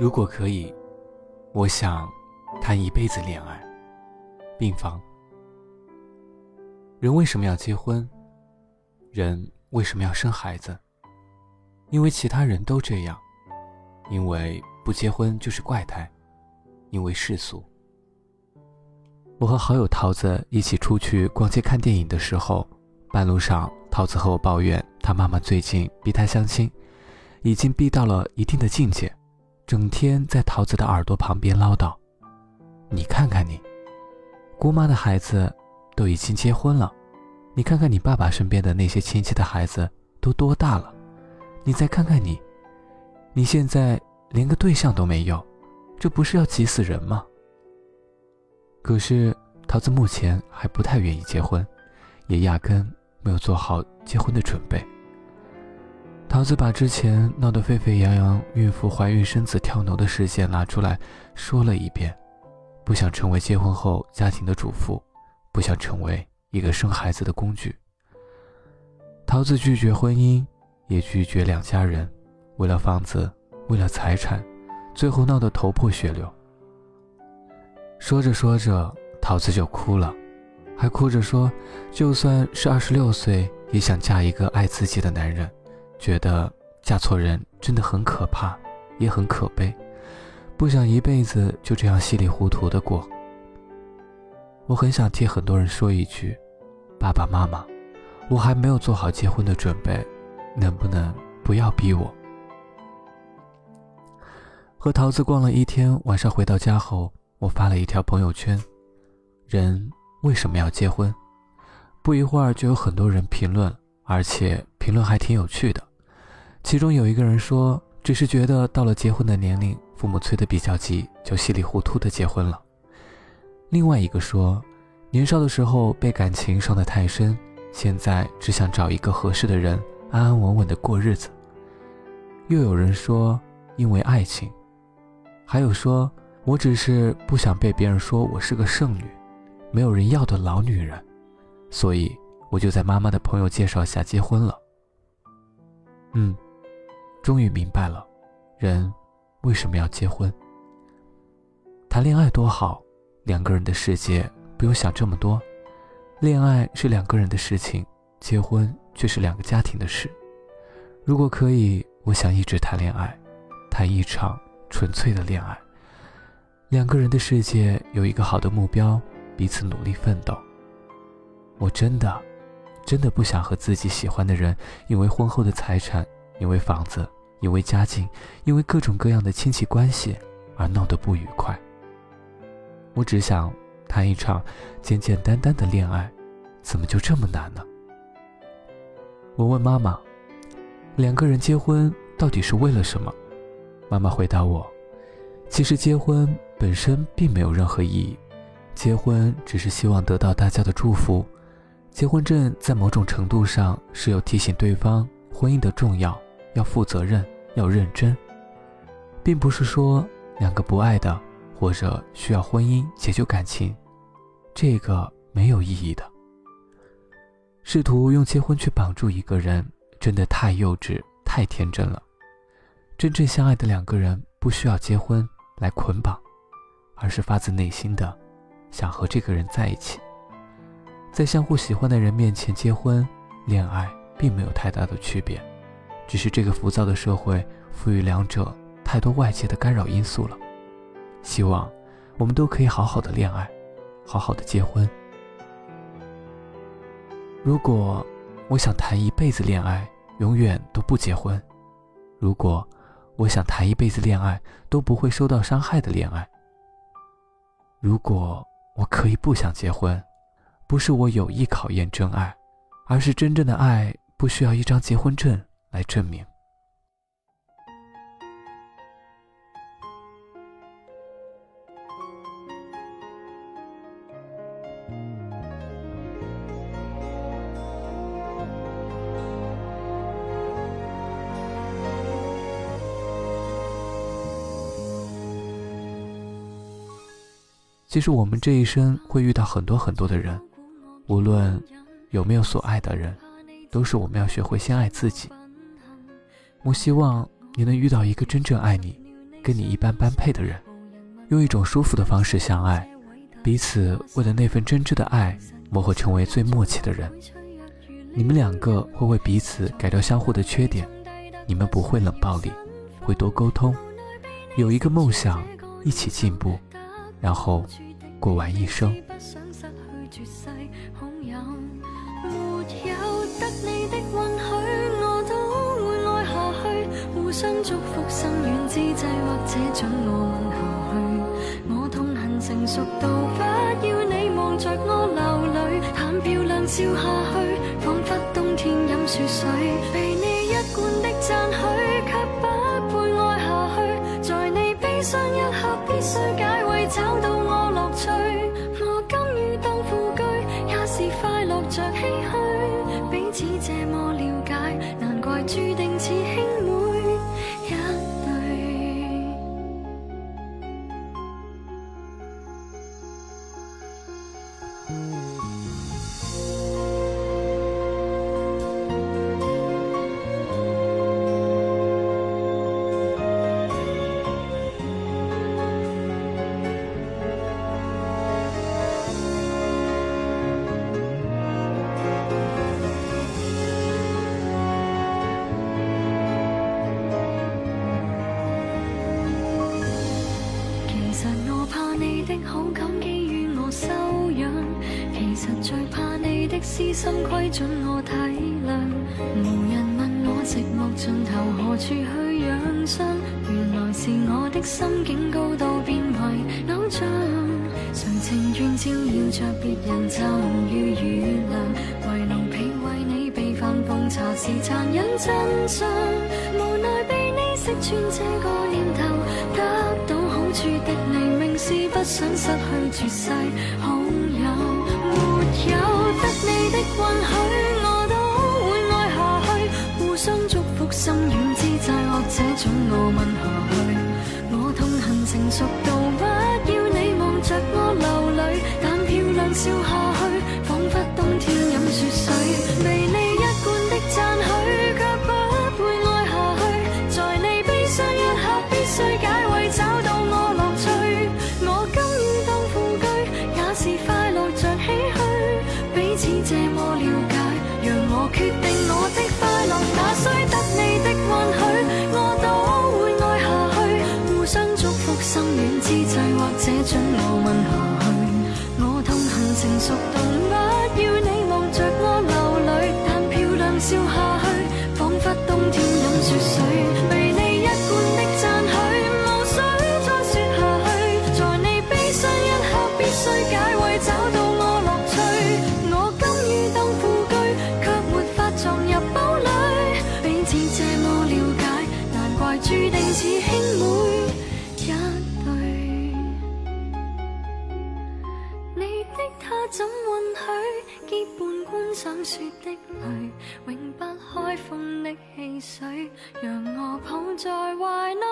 如果可以，我想谈一辈子恋爱。病房。人为什么要结婚？人为什么要生孩子？因为其他人都这样，因为不结婚就是怪胎，因为世俗。我和好友桃子一起出去逛街看电影的时候，半路上桃子和我抱怨，她妈妈最近逼她相亲，已经逼到了一定的境界。整天在桃子的耳朵旁边唠叨：“你看看你，姑妈的孩子都已经结婚了，你看看你爸爸身边的那些亲戚的孩子都多大了，你再看看你，你现在连个对象都没有，这不是要急死人吗？”可是桃子目前还不太愿意结婚，也压根没有做好结婚的准备。桃子把之前闹得沸沸扬扬、孕妇怀孕生子跳楼的事件拿出来说了一遍，不想成为结婚后家庭的主妇，不想成为一个生孩子的工具。桃子拒绝婚姻，也拒绝两家人，为了房子，为了财产，最后闹得头破血流。说着说着，桃子就哭了，还哭着说，就算是二十六岁，也想嫁一个爱自己的男人。觉得嫁错人真的很可怕，也很可悲，不想一辈子就这样稀里糊涂的过。我很想替很多人说一句：爸爸妈妈，我还没有做好结婚的准备，能不能不要逼我？和桃子逛了一天，晚上回到家后，我发了一条朋友圈：人为什么要结婚？不一会儿就有很多人评论，而且评论还挺有趣的。其中有一个人说：“只是觉得到了结婚的年龄，父母催得比较急，就稀里糊涂的结婚了。”另外一个说：“年少的时候被感情伤得太深，现在只想找一个合适的人，安安稳稳的过日子。”又有人说：“因为爱情。”还有说：“我只是不想被别人说我是个剩女，没有人要的老女人，所以我就在妈妈的朋友介绍下结婚了。”嗯。终于明白了，人为什么要结婚？谈恋爱多好，两个人的世界不用想这么多。恋爱是两个人的事情，结婚却是两个家庭的事。如果可以，我想一直谈恋爱，谈一场纯粹的恋爱。两个人的世界有一个好的目标，彼此努力奋斗。我真的，真的不想和自己喜欢的人因为婚后的财产。因为房子，因为家境，因为各种各样的亲戚关系而闹得不愉快。我只想谈一场简简单单的恋爱，怎么就这么难呢？我问妈妈：“两个人结婚到底是为了什么？”妈妈回答我：“其实结婚本身并没有任何意义，结婚只是希望得到大家的祝福。结婚证在某种程度上是有提醒对方婚姻的重要。”要负责任，要认真，并不是说两个不爱的或者需要婚姻解救感情，这个没有意义的。试图用结婚去绑住一个人，真的太幼稚、太天真了。真正相爱的两个人不需要结婚来捆绑，而是发自内心的想和这个人在一起。在相互喜欢的人面前结婚、恋爱，并没有太大的区别。只是这个浮躁的社会赋予两者太多外界的干扰因素了。希望我们都可以好好的恋爱，好好的结婚。如果我想谈一辈子恋爱，永远都不结婚；如果我想谈一辈子恋爱，都不会受到伤害的恋爱；如果我可以不想结婚，不是我有意考验真爱，而是真正的爱不需要一张结婚证。来证明。其实我们这一生会遇到很多很多的人，无论有没有所爱的人，都是我们要学会先爱自己。我希望你能遇到一个真正爱你、跟你一般般配的人，用一种舒服的方式相爱，彼此为了那份真挚的爱磨合成为最默契的人。你们两个会为彼此改掉相互的缺点，你们不会冷暴力，会多沟通，有一个梦想，一起进步，然后过完一生。没有得你的允许我互相祝福心远之际，或者准我吻下去？我痛恨成熟到不要你望着我流泪，谈漂亮笑下去，仿佛冬天饮雪水。的好感基於我修养，其实最怕你的私心规准我体谅，无人问我寂寞尽头何处去养伤。原来是我的心境高到变为偶像，谁情愿照耀着别人就予原谅，为奴婢为你备饭奉茶是残忍真相。无奈被你识穿这个念头，得到好处的你，明是不想失去绝世好友。没有得你的允许，我都会爱下去。互相祝福，心软之际，或者准我问下去。我痛恨成熟到不要你望着我流泪，但漂亮笑下去，让我决定我的快乐，那需得你的允许，我都会爱下去。互相祝福，心软之际，或者准我問下去。我痛恨成熟動不要你望着我流泪，但漂亮笑下去，仿佛冬天饮雪水。注定是兄妹一对，你的他怎允许结伴观赏雪的泪，永不开封的汽水，让我抱在怀内吗？